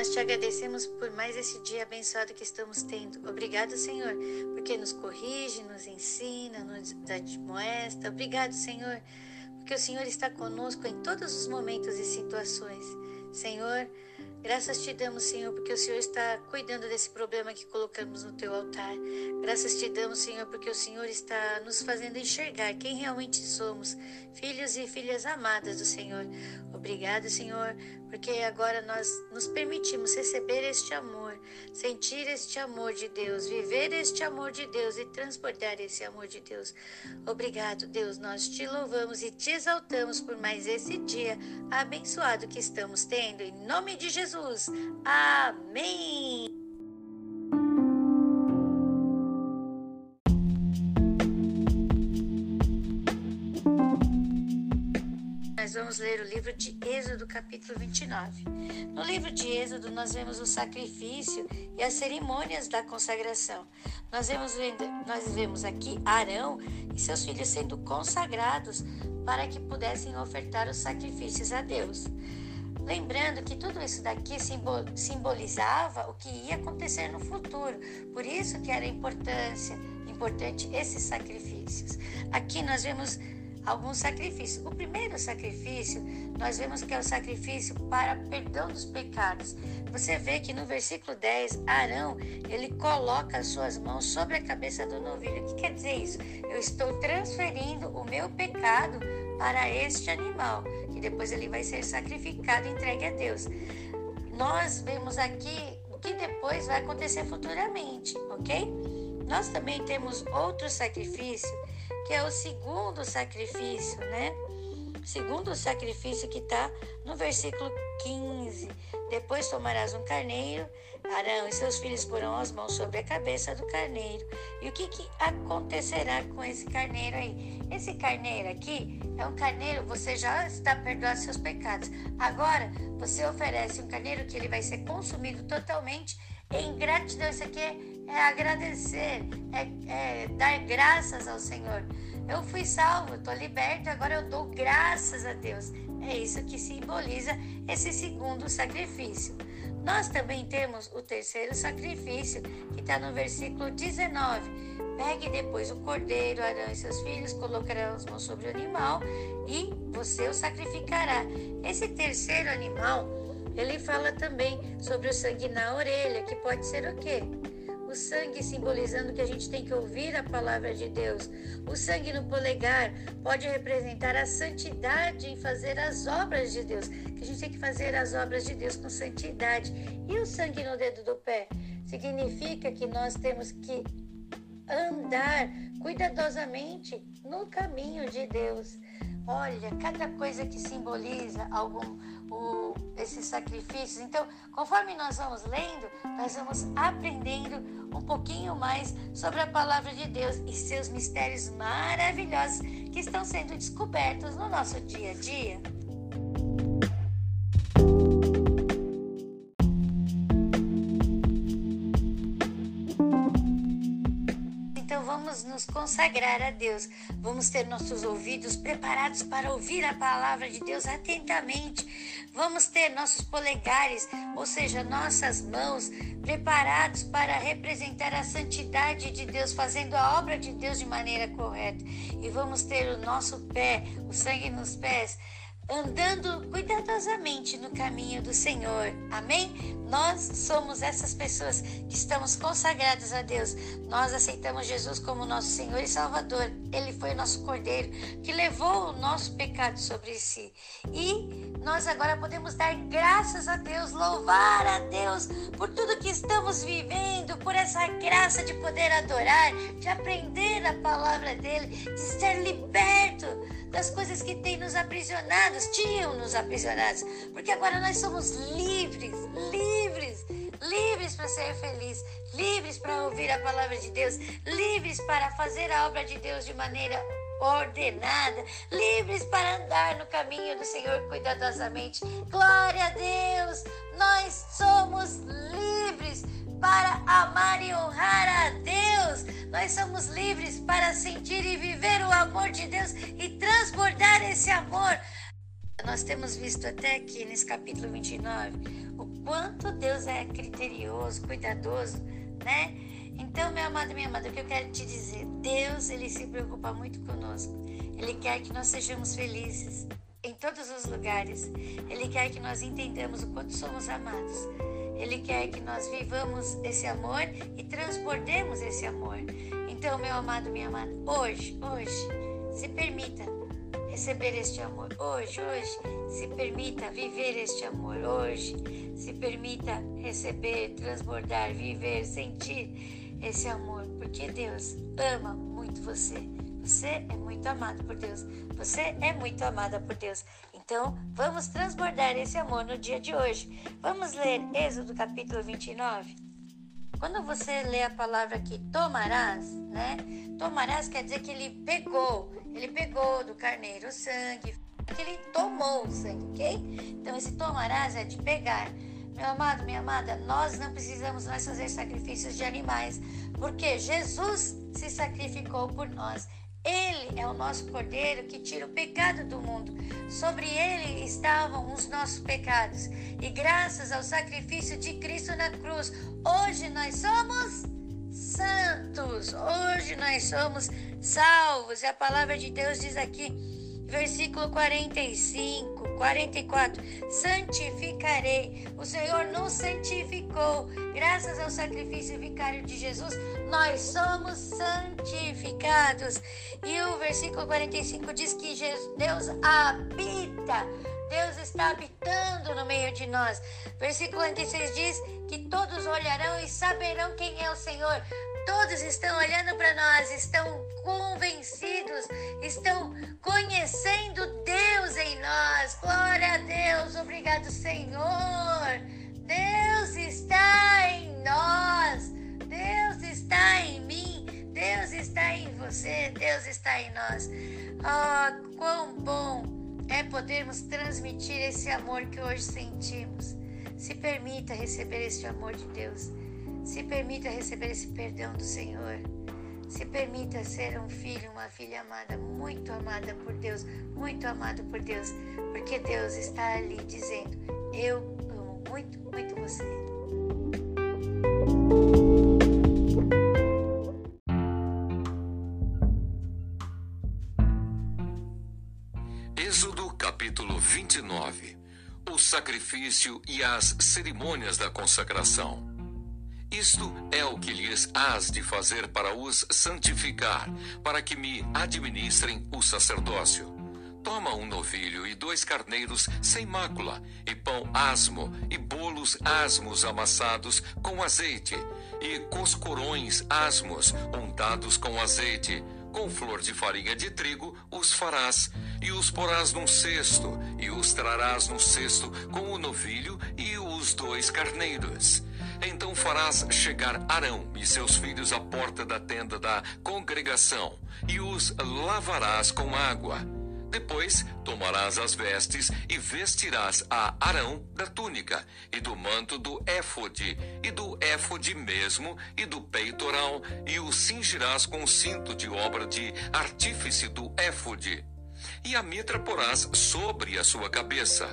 nós te agradecemos por mais esse dia abençoado que estamos tendo. Obrigado, Senhor, porque nos corrige, nos ensina, nos admoesta. Obrigado, Senhor, porque o Senhor está conosco em todos os momentos e situações. Senhor, Graças te damos, Senhor, porque o Senhor está cuidando desse problema que colocamos no teu altar. Graças te damos, Senhor, porque o Senhor está nos fazendo enxergar quem realmente somos, filhos e filhas amadas do Senhor. Obrigado, Senhor, porque agora nós nos permitimos receber este amor, sentir este amor de Deus, viver este amor de Deus e transportar esse amor de Deus. Obrigado, Deus, nós te louvamos e te exaltamos por mais esse dia abençoado que estamos tendo. Em nome de Jesus. Amém. Vamos ler o livro de Êxodo, capítulo 29. No livro de Êxodo, nós vemos o sacrifício e as cerimônias da consagração. Nós vemos, nós vemos aqui Arão e seus filhos sendo consagrados para que pudessem ofertar os sacrifícios a Deus. Lembrando que tudo isso daqui simbolizava o que ia acontecer no futuro, por isso que era importância, importante esses sacrifícios. Aqui nós vemos alguns sacrifícios. O primeiro sacrifício, nós vemos que é o sacrifício para perdão dos pecados. Você vê que no versículo 10, Arão, ele coloca as suas mãos sobre a cabeça do novilho. O que quer dizer isso? Eu estou transferindo o meu pecado para este animal, que depois ele vai ser sacrificado e entregue a Deus. Nós vemos aqui o que depois vai acontecer futuramente, ok? Nós também temos outro sacrifício que é o segundo sacrifício, né? Segundo sacrifício que está no versículo 15. Depois tomarás um carneiro, Arão e seus filhos porão as mãos sobre a cabeça do carneiro. E o que, que acontecerá com esse carneiro aí? Esse carneiro aqui é um carneiro, você já está perdoando seus pecados. Agora, você oferece um carneiro que ele vai ser consumido totalmente em gratidão. Isso aqui é é agradecer, é, é dar graças ao Senhor. Eu fui salvo, estou liberto, agora eu dou graças a Deus. É isso que simboliza esse segundo sacrifício. Nós também temos o terceiro sacrifício, que está no versículo 19. Pegue depois o cordeiro, Arão e seus filhos, colocarão as mãos sobre o animal e você o sacrificará. Esse terceiro animal, ele fala também sobre o sangue na orelha, que pode ser o quê? O sangue simbolizando que a gente tem que ouvir a palavra de Deus. O sangue no polegar pode representar a santidade em fazer as obras de Deus, que a gente tem que fazer as obras de Deus com santidade. E o sangue no dedo do pé significa que nós temos que andar cuidadosamente no caminho de Deus. Olha, cada coisa que simboliza algum o, esses sacrifícios. Então, conforme nós vamos lendo, nós vamos aprendendo um pouquinho mais sobre a palavra de Deus e seus mistérios maravilhosos que estão sendo descobertos no nosso dia a dia. vamos nos consagrar a Deus, vamos ter nossos ouvidos preparados para ouvir a palavra de Deus atentamente, vamos ter nossos polegares, ou seja, nossas mãos, preparados para representar a santidade de Deus, fazendo a obra de Deus de maneira correta, e vamos ter o nosso pé, o sangue nos pés andando cuidadosamente no caminho do Senhor. Amém? Nós somos essas pessoas que estamos consagradas a Deus. Nós aceitamos Jesus como nosso Senhor e Salvador. Ele foi o nosso Cordeiro que levou o nosso pecado sobre si. E nós agora podemos dar graças a Deus, louvar a Deus por tudo que estamos vivendo, por essa graça de poder adorar, de aprender a palavra dele, de ser liberto das coisas que têm nos aprisionados, tinham nos aprisionados, porque agora nós somos livres, livres, livres para ser feliz, livres para ouvir a palavra de Deus, livres para fazer a obra de Deus de maneira ordenada, livres para andar no caminho do Senhor cuidadosamente. Glória a Deus! Nós somos livres para amar e honrar a Deus. Nós somos livres para sentir e viver o amor de Deus e transbordar esse amor nós temos visto até aqui nesse capítulo 29 o quanto Deus é criterioso, cuidadoso, né? Então, meu amado, minha amada, o que eu quero te dizer, Deus, ele se preocupa muito conosco. Ele quer que nós sejamos felizes em todos os lugares. Ele quer que nós entendamos o quanto somos amados. Ele quer que nós vivamos esse amor e transbordemos esse amor. Então, meu amado, minha amada, hoje, hoje, se permita receber este amor. Hoje, hoje, se permita viver este amor. Hoje, se permita receber, transbordar, viver, sentir esse amor, porque Deus ama muito você. Você é muito amado por Deus. Você é muito amada por Deus. Então, vamos transbordar esse amor no dia de hoje. Vamos ler Êxodo capítulo 29. Quando você lê a palavra aqui, tomarás, né? Tomarás quer dizer que ele pegou, ele pegou do carneiro o sangue, que ele tomou o sangue, ok? Então, esse tomarás é de pegar. Meu amado, minha amada, nós não precisamos mais fazer sacrifícios de animais, porque Jesus se sacrificou por nós. Ele é o nosso cordeiro que tira o pecado do mundo. Sobre ele estavam os nossos pecados. E graças ao sacrifício de Cristo na cruz, hoje nós somos santos. Hoje nós somos salvos. E a palavra de Deus diz aqui, versículo 45. 44. Santificarei. O Senhor nos santificou. Graças ao sacrifício vicário de Jesus, nós somos santificados. E o versículo 45 diz que Deus habita. Deus está habitando no meio de nós. Versículo 46 diz que todos olharão e saberão quem é o Senhor. Todos estão olhando para nós, estão convencidos, estão conhecendo Deus em nós. Glória a Deus, obrigado, Senhor. Deus está em nós, Deus está em mim, Deus está em você, Deus está em nós. Oh, quão bom é podermos transmitir esse amor que hoje sentimos. Se permita receber este amor de Deus. Se permita receber esse perdão do Senhor. Se permita ser um filho, uma filha amada, muito amada por Deus, muito amado por Deus, porque Deus está ali dizendo: Eu amo muito, muito você. Êxodo capítulo 29 O sacrifício e as cerimônias da consagração. Isto é o que lhes hás de fazer para os santificar, para que me administrem o sacerdócio. Toma um novilho e dois carneiros sem mácula, e pão asmo, e bolos asmos amassados com azeite, e coscorões asmos untados com azeite. Com flor de farinha de trigo os farás, e os porás num cesto, e os trarás no cesto com o novilho e os dois carneiros. Então farás chegar Arão e seus filhos à porta da tenda da congregação, e os lavarás com água. Depois tomarás as vestes e vestirás a Arão da túnica, e do manto do éfode, e do éfode mesmo, e do peitoral, e o cingirás com o cinto de obra de artífice do éfode. E a mitra porás sobre a sua cabeça.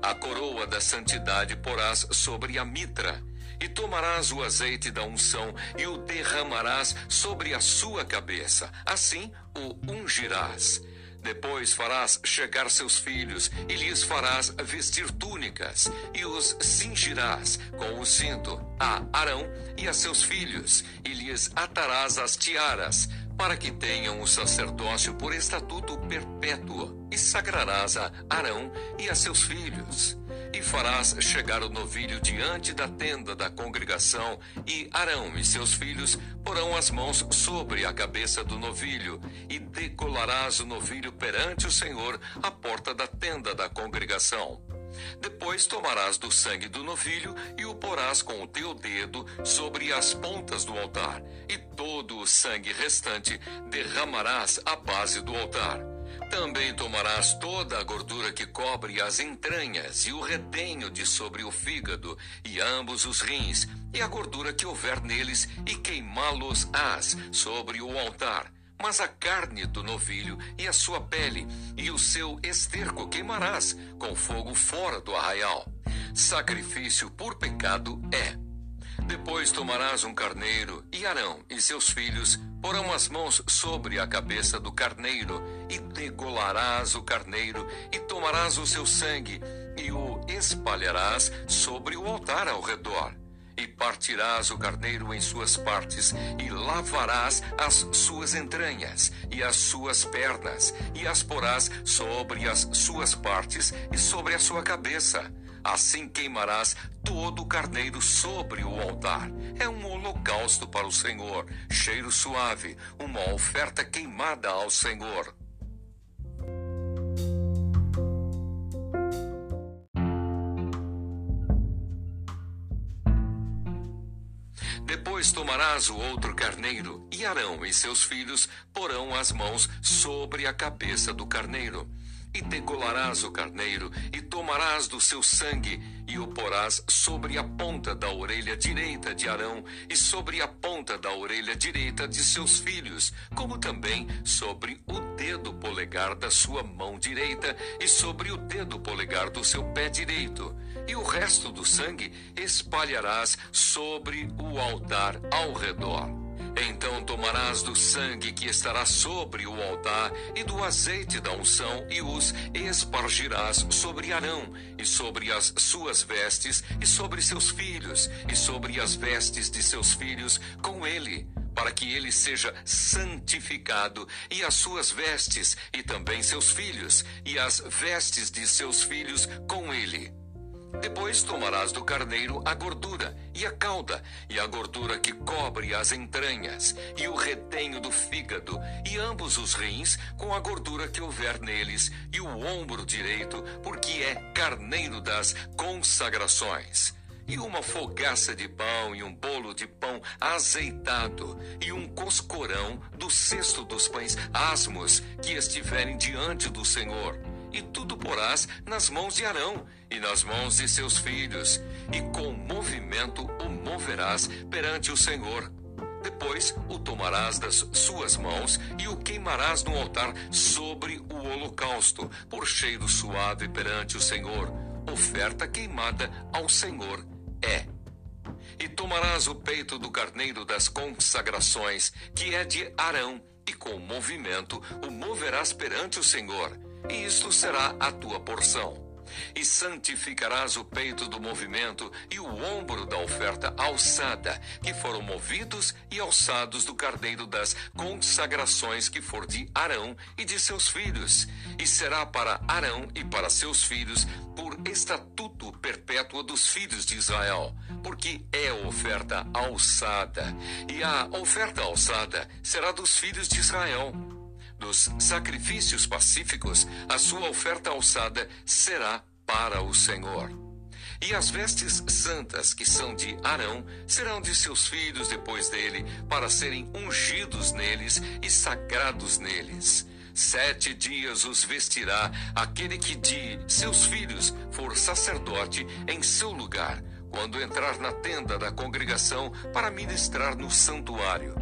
A coroa da santidade porás sobre a mitra e tomarás o azeite da unção e o derramarás sobre a sua cabeça. Assim o ungirás. Depois farás chegar seus filhos e lhes farás vestir túnicas e os cingirás com o cinto a Arão e a seus filhos e lhes atarás as tiaras para que tenham o sacerdócio por estatuto perpétuo e sagrarás a Arão e a seus filhos e farás chegar o novilho diante da tenda da congregação, e Arão e seus filhos porão as mãos sobre a cabeça do novilho, e decolarás o novilho perante o Senhor à porta da tenda da congregação. Depois tomarás do sangue do novilho e o porás com o teu dedo sobre as pontas do altar, e todo o sangue restante derramarás à base do altar. Também tomarás toda a gordura que cobre as entranhas e o redenho de sobre o fígado e ambos os rins e a gordura que houver neles e queimá-los-ás sobre o altar. Mas a carne do novilho e a sua pele e o seu esterco queimarás com fogo fora do arraial. Sacrifício por pecado é. Depois tomarás um carneiro, e Arão e seus filhos porão as mãos sobre a cabeça do carneiro, e degolarás o carneiro, e tomarás o seu sangue, e o espalharás sobre o altar ao redor. E partirás o carneiro em suas partes, e lavarás as suas entranhas, e as suas pernas, e as porás sobre as suas partes e sobre a sua cabeça Assim queimarás todo o carneiro sobre o altar. É um holocausto para o Senhor, cheiro suave, uma oferta queimada ao Senhor. Depois tomarás o outro carneiro, e Arão e seus filhos porão as mãos sobre a cabeça do carneiro e degolarás o carneiro, e tomarás do seu sangue, e o porás sobre a ponta da orelha direita de Arão, e sobre a ponta da orelha direita de seus filhos, como também sobre o dedo polegar da sua mão direita, e sobre o dedo polegar do seu pé direito. E o resto do sangue espalharás sobre o altar ao redor. Então tomarás do sangue que estará sobre o altar e do azeite da unção e os espargirás sobre Arão e sobre as suas vestes e sobre seus filhos e sobre as vestes de seus filhos com ele para que ele seja santificado, e as suas vestes, e também seus filhos, e as vestes de seus filhos com ele depois tomarás do carneiro a gordura e a cauda, e a gordura que cobre as entranhas, e o retenho do fígado, e ambos os rins, com a gordura que houver neles, e o ombro direito, porque é carneiro das consagrações. E uma fogaça de pão e um bolo de pão azeitado e um coscorão do cesto dos pães asmos que estiverem diante do Senhor e tudo porás nas mãos de Arão e nas mãos de seus filhos, e com movimento o moverás perante o Senhor. Depois o tomarás das suas mãos e o queimarás no altar sobre o holocausto, por cheiro suave perante o Senhor. Oferta queimada ao Senhor é. E tomarás o peito do carneiro das consagrações, que é de Arão, e com movimento o moverás perante o Senhor e isto será a tua porção. E santificarás o peito do movimento e o ombro da oferta alçada, que foram movidos e alçados do carneiro das consagrações que for de Arão e de seus filhos. E será para Arão e para seus filhos por estatuto perpétuo dos filhos de Israel, porque é oferta alçada. E a oferta alçada será dos filhos de Israel dos sacrifícios pacíficos, a sua oferta alçada será para o Senhor. E as vestes santas que são de Arão serão de seus filhos depois dele, para serem ungidos neles e sagrados neles. Sete dias os vestirá aquele que de seus filhos for sacerdote em seu lugar, quando entrar na tenda da congregação para ministrar no santuário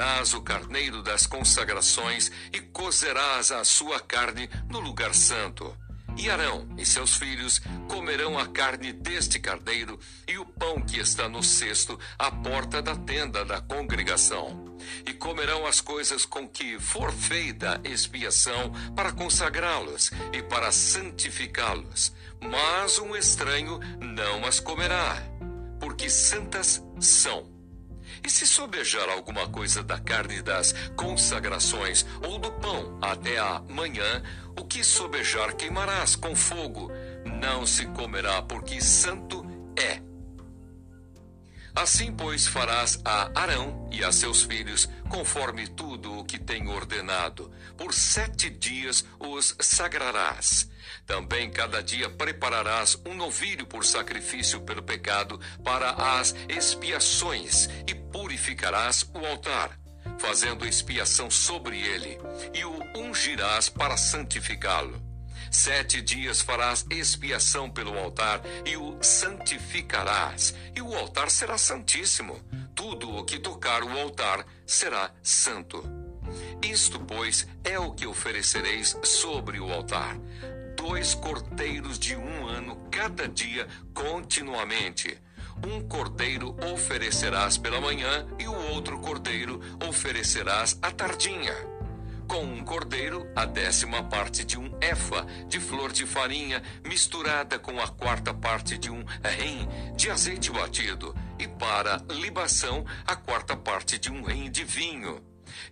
tomarás o carneiro das consagrações e cozerás a sua carne no lugar santo. E Arão e seus filhos comerão a carne deste carneiro e o pão que está no cesto à porta da tenda da congregação. E comerão as coisas com que for feita expiação para consagrá-los e para santificá-los. Mas um estranho não as comerá, porque santas são. E se sobejar alguma coisa da carne das consagrações ou do pão até a manhã, o que sobejar queimarás com fogo, não se comerá, porque santo. Assim, pois, farás a Arão e a seus filhos, conforme tudo o que tenho ordenado. Por sete dias os sagrarás. Também cada dia prepararás um novilho por sacrifício pelo pecado para as expiações e purificarás o altar, fazendo expiação sobre ele, e o ungirás para santificá-lo. Sete dias farás expiação pelo altar e o santificarás, e o altar será santíssimo. Tudo o que tocar o altar será santo. Isto, pois, é o que oferecereis sobre o altar: dois cordeiros de um ano cada dia continuamente. Um cordeiro oferecerás pela manhã e o outro cordeiro oferecerás à tardinha com um cordeiro, a décima parte de um efa de flor de farinha, misturada com a quarta parte de um rim de azeite batido, e para libação, a quarta parte de um rim de vinho.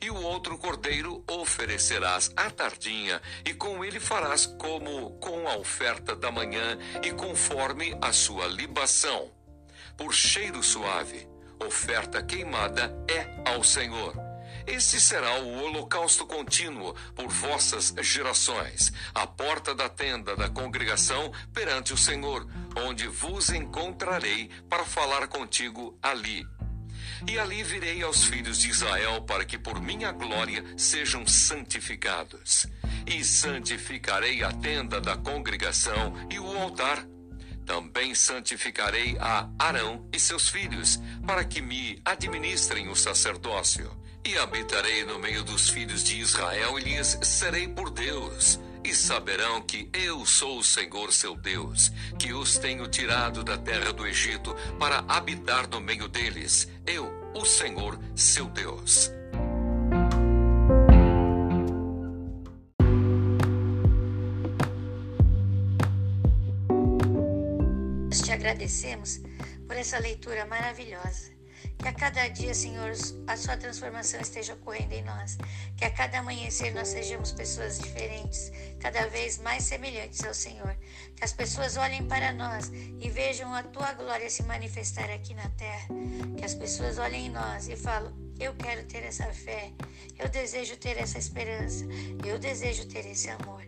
E o outro cordeiro oferecerás à tardinha, e com ele farás como com a oferta da manhã, e conforme a sua libação. Por cheiro suave, oferta queimada é ao Senhor este será o holocausto contínuo por vossas gerações, a porta da tenda da congregação perante o Senhor, onde vos encontrarei para falar contigo ali. E ali virei aos filhos de Israel para que por minha glória sejam santificados. E santificarei a tenda da congregação e o altar. Também santificarei a Arão e seus filhos, para que me administrem o sacerdócio. E habitarei no meio dos filhos de Israel e lhes serei por Deus. E saberão que eu sou o Senhor seu Deus, que os tenho tirado da terra do Egito para habitar no meio deles. Eu, o Senhor seu Deus. Nós te agradecemos por essa leitura maravilhosa. Que a cada dia, Senhor, a sua transformação esteja ocorrendo em nós. Que a cada amanhecer nós sejamos pessoas diferentes, cada vez mais semelhantes ao Senhor. Que as pessoas olhem para nós e vejam a tua glória se manifestar aqui na terra. Que as pessoas olhem em nós e falem: Eu quero ter essa fé, eu desejo ter essa esperança, eu desejo ter esse amor.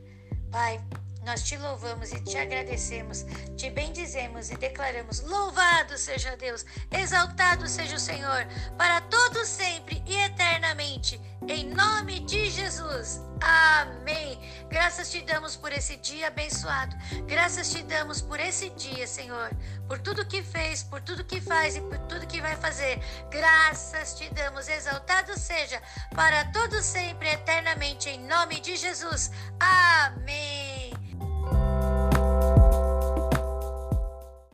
Pai, nós te louvamos e te agradecemos, te bendizemos e declaramos: Louvado seja Deus, exaltado seja o Senhor, para todos sempre e eternamente, em nome de Jesus. Amém. Graças te damos por esse dia abençoado. Graças te damos por esse dia, Senhor, por tudo que fez, por tudo que faz e por tudo que vai fazer. Graças te damos. Exaltado seja para todos sempre eternamente em nome de Jesus. Amém.